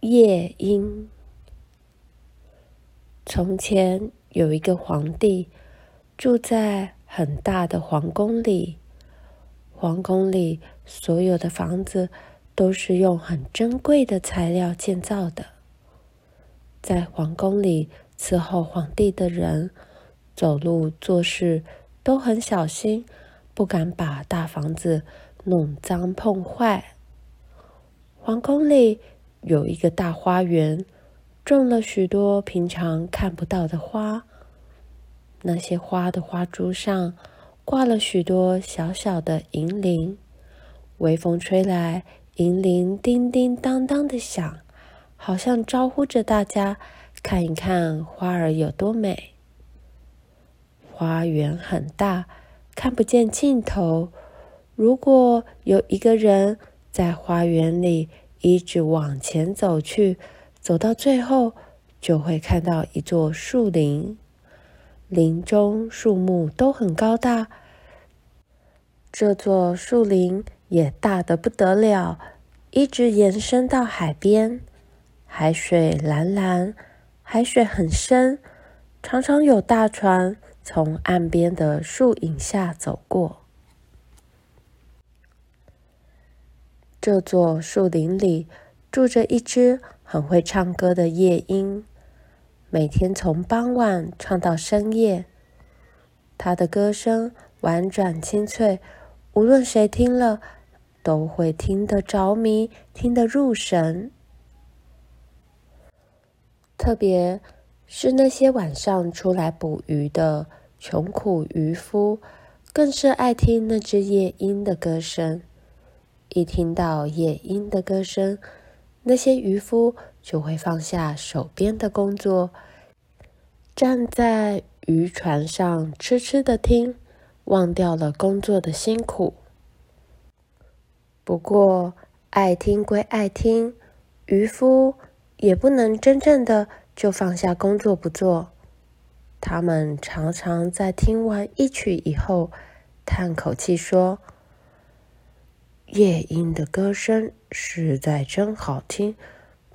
夜莺。从前有一个皇帝，住在很大的皇宫里。皇宫里所有的房子都是用很珍贵的材料建造的。在皇宫里伺候皇帝的人，走路做事都很小心，不敢把大房子弄脏碰坏。皇宫里有一个大花园。种了许多平常看不到的花，那些花的花株上挂了许多小小的银铃，微风吹来，银铃叮叮当当的响，好像招呼着大家看一看花儿有多美。花园很大，看不见尽头。如果有一个人在花园里一直往前走去，走到最后，就会看到一座树林，林中树木都很高大。这座树林也大得不得了，一直延伸到海边。海水蓝蓝，海水很深，常常有大船从岸边的树影下走过。这座树林里住着一只。很会唱歌的夜莺，每天从傍晚唱到深夜。它的歌声婉转清脆，无论谁听了都会听得着迷，听得入神。特别是那些晚上出来捕鱼的穷苦渔夫，更是爱听那只夜莺的歌声。一听到夜莺的歌声，那些渔夫就会放下手边的工作，站在渔船上痴痴的听，忘掉了工作的辛苦。不过，爱听归爱听，渔夫也不能真正的就放下工作不做。他们常常在听完一曲以后，叹口气说：“夜莺的歌声。”实在真好听，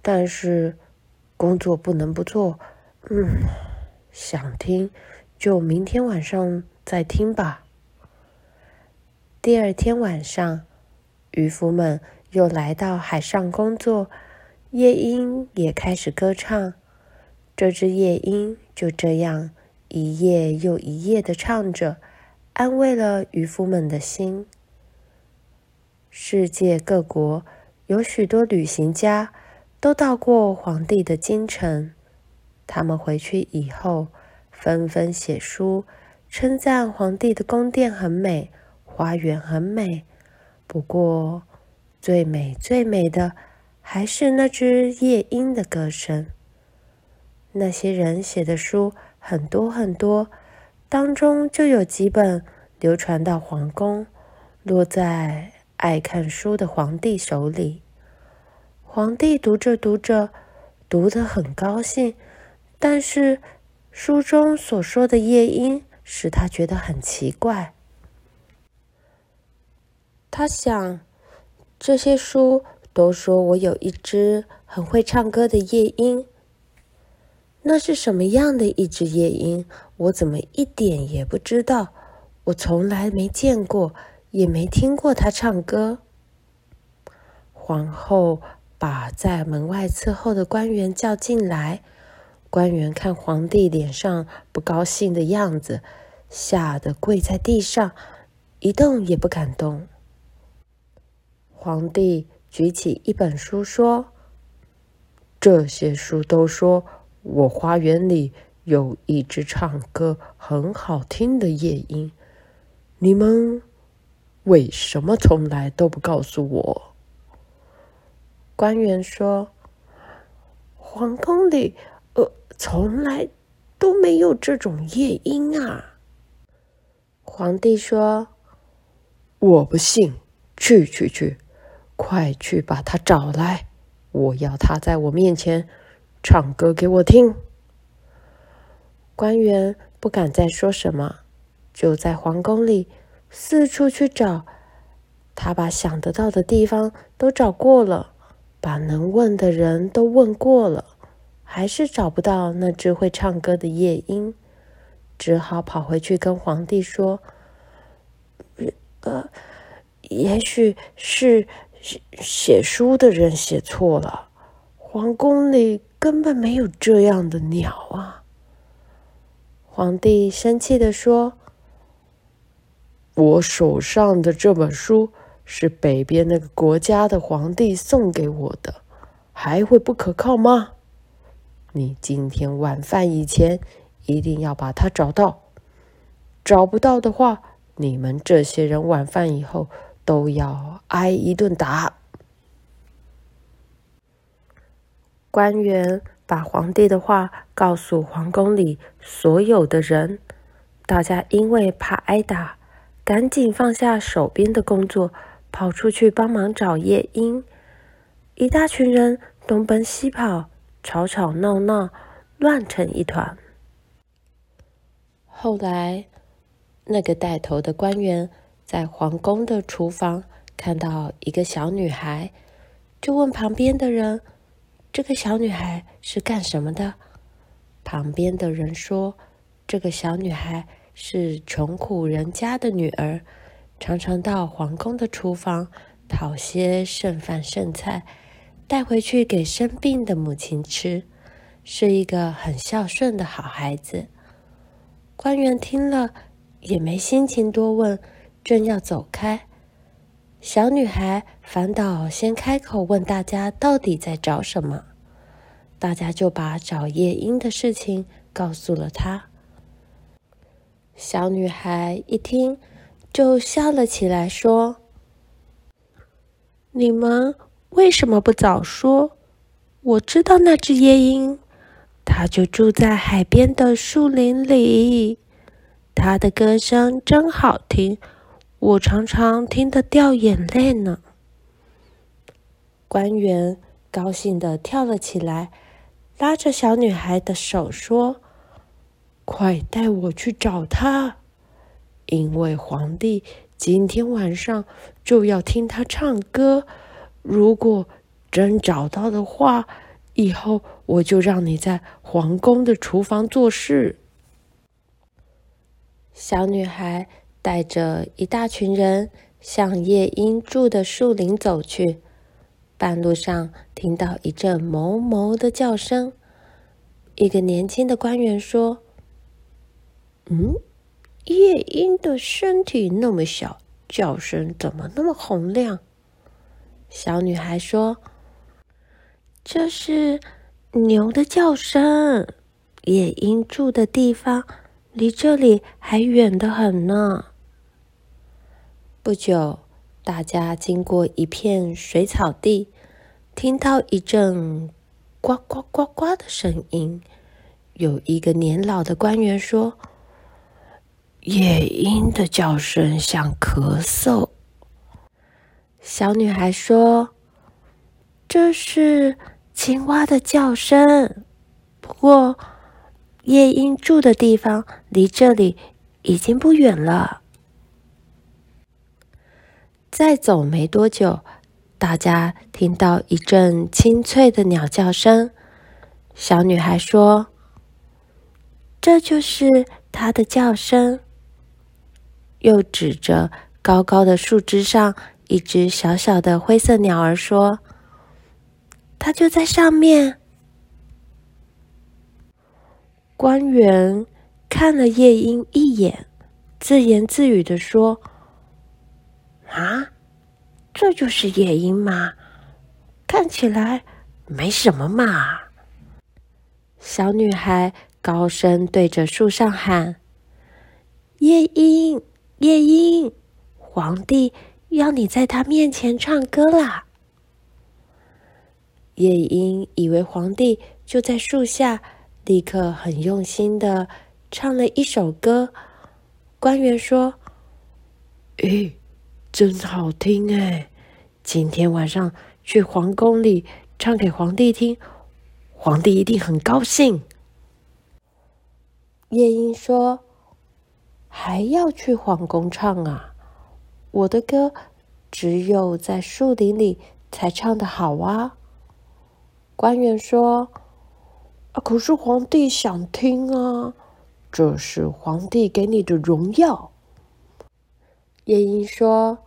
但是工作不能不做。嗯，想听就明天晚上再听吧。第二天晚上，渔夫们又来到海上工作，夜莺也开始歌唱。这只夜莺就这样一夜又一夜的唱着，安慰了渔夫们的心。世界各国。有许多旅行家都到过皇帝的京城，他们回去以后纷纷写书，称赞皇帝的宫殿很美，花园很美。不过，最美最美的还是那只夜莺的歌声。那些人写的书很多很多，当中就有几本流传到皇宫，落在。爱看书的皇帝手里，皇帝读着读着，读得很高兴。但是书中所说的夜莺使他觉得很奇怪。他想，这些书都说我有一只很会唱歌的夜莺，那是什么样的一只夜莺？我怎么一点也不知道？我从来没见过。也没听过他唱歌。皇后把在门外伺候的官员叫进来，官员看皇帝脸上不高兴的样子，吓得跪在地上，一动也不敢动。皇帝举起一本书说：“这些书都说我花园里有一只唱歌很好听的夜莺，你们。”为什么从来都不告诉我？官员说：“皇宫里，呃，从来都没有这种夜莺啊。”皇帝说：“我不信，去去去，快去把他找来！我要他在我面前唱歌给我听。”官员不敢再说什么，就在皇宫里。四处去找，他把想得到的地方都找过了，把能问的人都问过了，还是找不到那只会唱歌的夜莺，只好跑回去跟皇帝说：“呃，也许是写写书的人写错了，皇宫里根本没有这样的鸟啊。”皇帝生气地说：“我手上的这本书。”是北边那个国家的皇帝送给我的，还会不可靠吗？你今天晚饭以前一定要把它找到，找不到的话，你们这些人晚饭以后都要挨一顿打。官员把皇帝的话告诉皇宫里所有的人，大家因为怕挨打，赶紧放下手边的工作。跑出去帮忙找夜莺，一大群人东奔西跑，吵吵闹闹，乱成一团。后来，那个带头的官员在皇宫的厨房看到一个小女孩，就问旁边的人：“这个小女孩是干什么的？”旁边的人说：“这个小女孩是穷苦人家的女儿。”常常到皇宫的厨房讨些剩饭剩菜，带回去给生病的母亲吃，是一个很孝顺的好孩子。官员听了也没心情多问，正要走开，小女孩反倒先开口问大家到底在找什么，大家就把找夜莺的事情告诉了她。小女孩一听，就笑了起来，说：“你们为什么不早说？我知道那只夜莺，它就住在海边的树林里。它的歌声真好听，我常常听得掉眼泪呢。”官员高兴地跳了起来，拉着小女孩的手说：“快带我去找他！”因为皇帝今天晚上就要听他唱歌，如果真找到的话，以后我就让你在皇宫的厨房做事。小女孩带着一大群人向夜莺住的树林走去，半路上听到一阵哞哞的叫声，一个年轻的官员说：“嗯。”夜莺的身体那么小，叫声怎么那么洪亮？小女孩说：“这是牛的叫声。夜莺住的地方离这里还远得很呢。”不久，大家经过一片水草地，听到一阵呱呱呱呱的声音。有一个年老的官员说。夜莺的叫声像咳嗽。小女孩说：“这是青蛙的叫声，不过夜莺住的地方离这里已经不远了。”再走没多久，大家听到一阵清脆的鸟叫声。小女孩说：“这就是它的叫声。”又指着高高的树枝上一只小小的灰色鸟儿说：“它就在上面。”官员看了夜莺一眼，自言自语地说：“啊，这就是夜莺吗？看起来没什么嘛。”小女孩高声对着树上喊：“夜莺！”夜莺，皇帝要你在他面前唱歌啦！夜莺以为皇帝就在树下，立刻很用心的唱了一首歌。官员说：“诶，真好听哎！今天晚上去皇宫里唱给皇帝听，皇帝一定很高兴。”夜莺说。还要去皇宫唱啊！我的歌只有在树林里才唱得好啊！官员说：“啊，可是皇帝想听啊，这是皇帝给你的荣耀。”夜莺说：“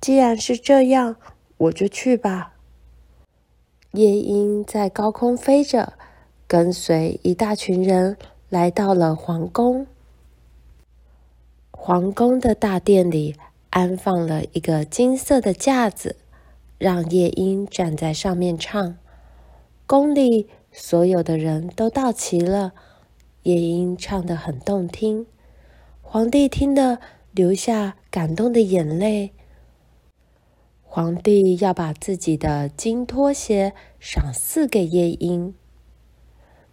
既然是这样，我就去吧。”夜莺在高空飞着，跟随一大群人来到了皇宫。皇宫的大殿里安放了一个金色的架子，让夜莺站在上面唱。宫里所有的人都到齐了，夜莺唱得很动听，皇帝听得流下感动的眼泪。皇帝要把自己的金拖鞋赏赐给夜莺，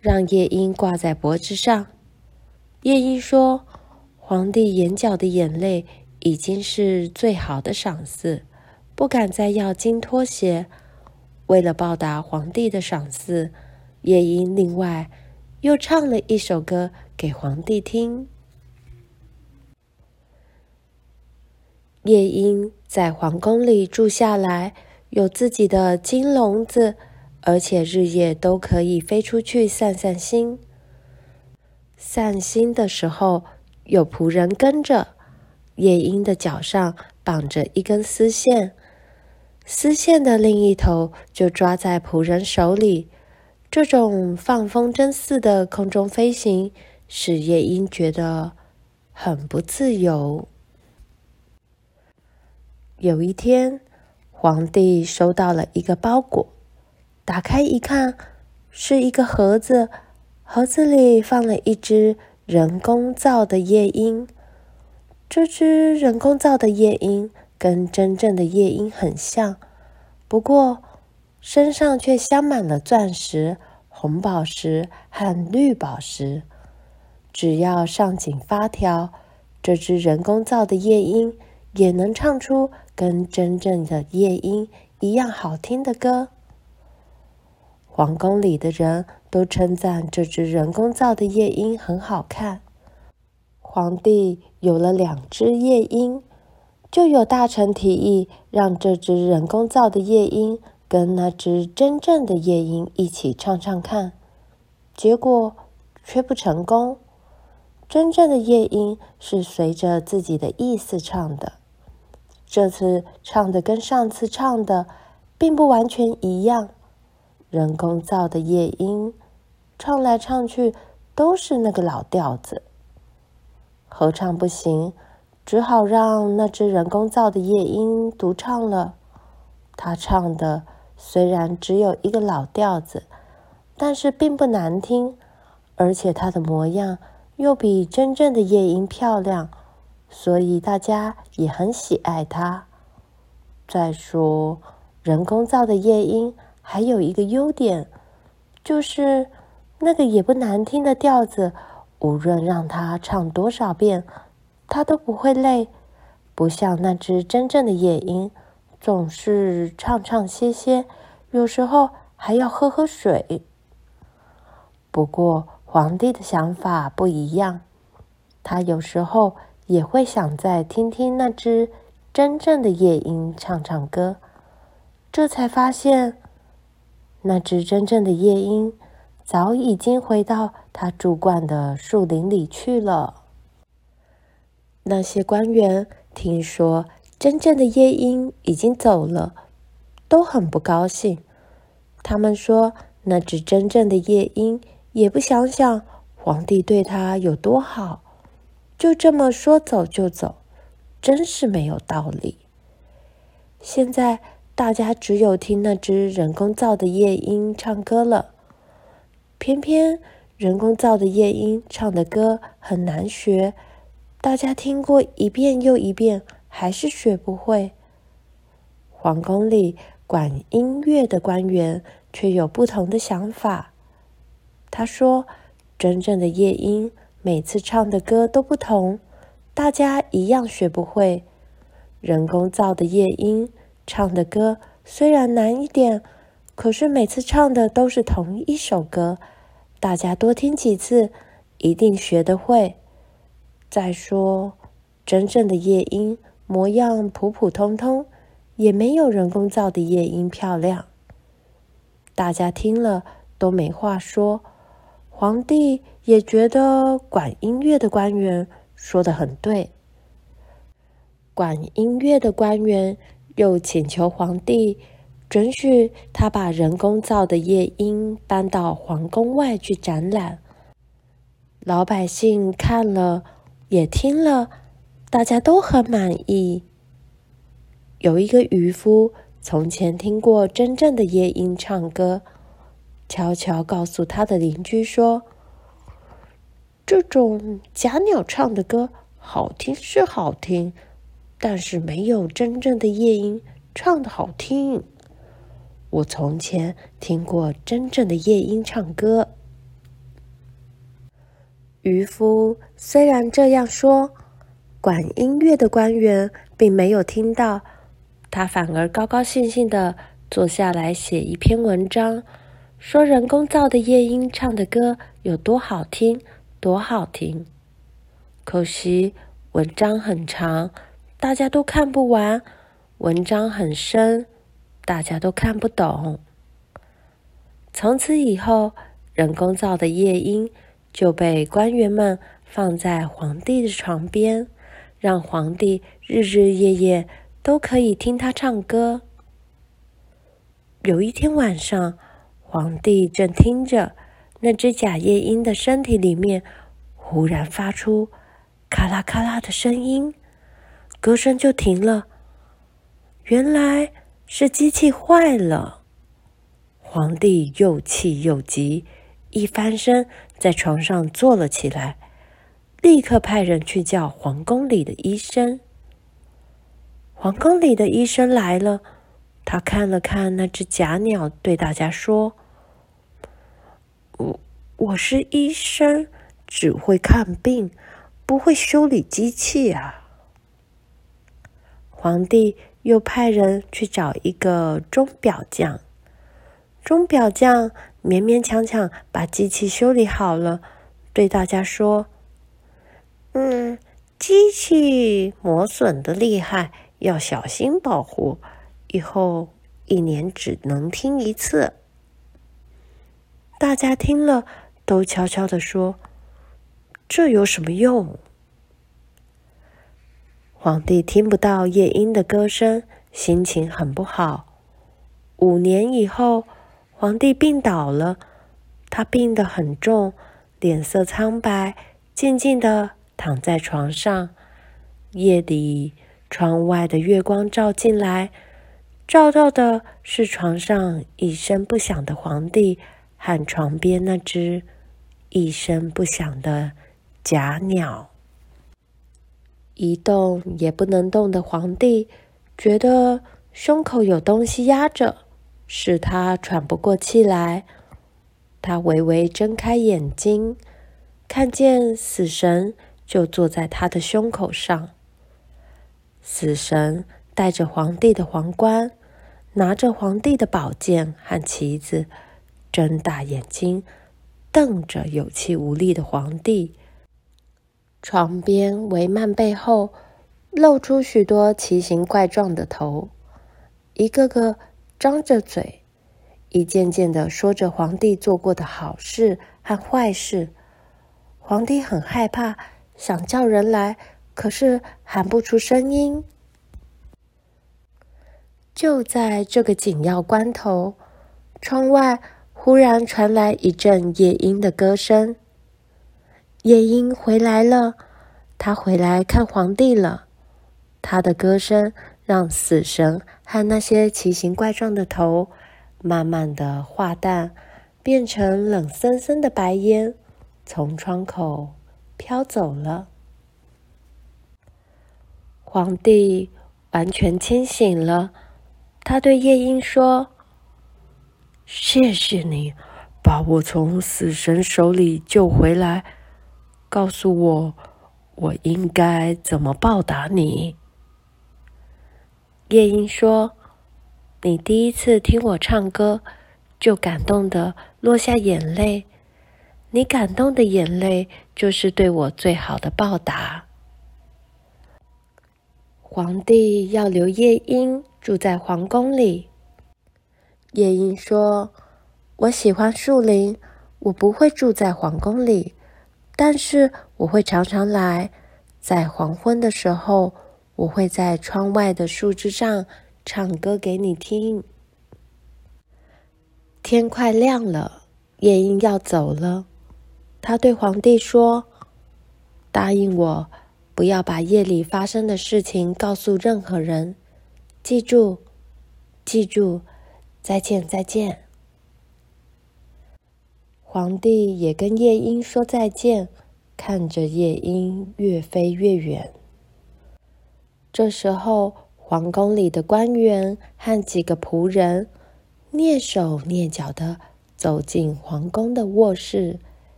让夜莺挂在脖子上。夜莺说。皇帝眼角的眼泪已经是最好的赏赐，不敢再要金拖鞋。为了报答皇帝的赏赐，夜莺另外又唱了一首歌给皇帝听。夜莺在皇宫里住下来，有自己的金笼子，而且日夜都可以飞出去散散心。散心的时候，有仆人跟着，夜莺的脚上绑着一根丝线，丝线的另一头就抓在仆人手里。这种放风筝似的空中飞行，使夜莺觉得很不自由。有一天，皇帝收到了一个包裹，打开一看，是一个盒子，盒子里放了一只。人工造的夜莺，这只人工造的夜莺跟真正的夜莺很像，不过身上却镶满了钻石、红宝石和绿宝石。只要上紧发条，这只人工造的夜莺也能唱出跟真正的夜莺一样好听的歌。皇宫里的人都称赞这只人工造的夜莺很好看。皇帝有了两只夜莺，就有大臣提议让这只人工造的夜莺跟那只真正的夜莺一起唱唱看。结果却不成功。真正的夜莺是随着自己的意思唱的，这次唱的跟上次唱的并不完全一样。人工造的夜莺，唱来唱去都是那个老调子，合唱不行，只好让那只人工造的夜莺独唱了。他唱的虽然只有一个老调子，但是并不难听，而且他的模样又比真正的夜莺漂亮，所以大家也很喜爱他。再说，人工造的夜莺。还有一个优点，就是那个也不难听的调子，无论让他唱多少遍，他都不会累。不像那只真正的夜莺，总是唱唱歇歇，有时候还要喝喝水。不过皇帝的想法不一样，他有时候也会想再听听那只真正的夜莺唱唱歌，这才发现。那只真正的夜莺早已经回到他住惯的树林里去了。那些官员听说真正的夜莺已经走了，都很不高兴。他们说，那只真正的夜莺也不想想皇帝对他有多好，就这么说走就走，真是没有道理。现在。大家只有听那只人工造的夜莺唱歌了，偏偏人工造的夜莺唱的歌很难学，大家听过一遍又一遍，还是学不会。皇宫里管音乐的官员却有不同的想法。他说：“真正的夜莺每次唱的歌都不同，大家一样学不会。人工造的夜莺。”唱的歌虽然难一点，可是每次唱的都是同一首歌，大家多听几次，一定学得会。再说，真正的夜莺模样普普通通，也没有人工造的夜莺漂亮。大家听了都没话说。皇帝也觉得管音乐的官员说得很对。管音乐的官员又请求皇帝准许他把人工造的夜莺搬到皇宫外去展览。老百姓看了也听了，大家都很满意。有一个渔夫从前听过真正的夜莺唱歌，悄悄告诉他的邻居说：“这种假鸟唱的歌好听是好听。”但是没有真正的夜莺唱得好听。我从前听过真正的夜莺唱歌。渔夫虽然这样说，管音乐的官员并没有听到，他反而高高兴兴地坐下来写一篇文章，说人工造的夜莺唱的歌有多好听，多好听。可惜文章很长。大家都看不完，文章很深，大家都看不懂。从此以后，人工造的夜莺就被官员们放在皇帝的床边，让皇帝日日夜夜都可以听他唱歌。有一天晚上，皇帝正听着，那只假夜莺的身体里面忽然发出咔啦咔啦的声音。歌声就停了，原来是机器坏了。皇帝又气又急，一翻身在床上坐了起来，立刻派人去叫皇宫里的医生。皇宫里的医生来了，他看了看那只假鸟，对大家说：“我我是医生，只会看病，不会修理机器啊。”皇帝又派人去找一个钟表匠，钟表匠勉勉强强把机器修理好了，对大家说：“嗯，机器磨损的厉害，要小心保护，以后一年只能听一次。”大家听了都悄悄地说：“这有什么用？”皇帝听不到夜莺的歌声，心情很不好。五年以后，皇帝病倒了，他病得很重，脸色苍白，静静地躺在床上。夜里，窗外的月光照进来，照到的是床上一声不响的皇帝和床边那只一声不响的假鸟。一动也不能动的皇帝，觉得胸口有东西压着，使他喘不过气来。他微微睁开眼睛，看见死神就坐在他的胸口上。死神戴着皇帝的皇冠，拿着皇帝的宝剑和旗子，睁大眼睛瞪着有气无力的皇帝。床边帷幔背后露出许多奇形怪状的头，一个个张着嘴，一件件的说着皇帝做过的好事和坏事。皇帝很害怕，想叫人来，可是喊不出声音。就在这个紧要关头，窗外忽然传来一阵夜莺的歌声。夜莺回来了，他回来看皇帝了。他的歌声让死神和那些奇形怪状的头慢慢的化淡，变成冷森森的白烟，从窗口飘走了。皇帝完全清醒了，他对夜莺说：“谢谢你，把我从死神手里救回来。”告诉我，我应该怎么报答你？夜莺说：“你第一次听我唱歌，就感动得落下眼泪。你感动的眼泪，就是对我最好的报答。”皇帝要留夜莺住在皇宫里。夜莺说：“我喜欢树林，我不会住在皇宫里，但是我会常常来。在黄昏的时候，我会在窗外的树枝上唱歌给你听。天快亮了，夜莺要走了。他对皇帝说：“答应我，不要把夜里发生的事情告诉任何人。记住，记住，再见，再见。”皇帝也跟夜莺说再见，看着夜莺越飞越远。这时候，皇宫里的官员和几个仆人蹑手蹑脚地走进皇宫的卧室，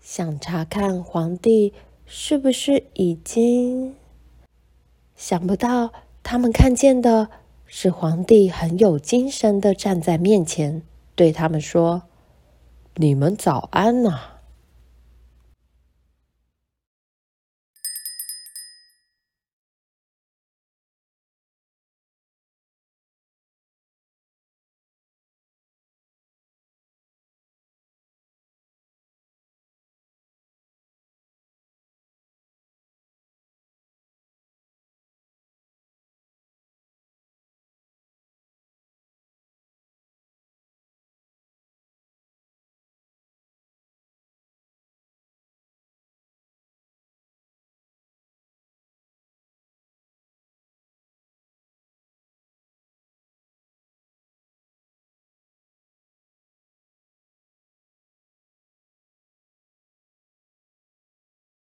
想查看皇帝是不是已经……想不到，他们看见的是皇帝很有精神地站在面前，对他们说。你们早安呐、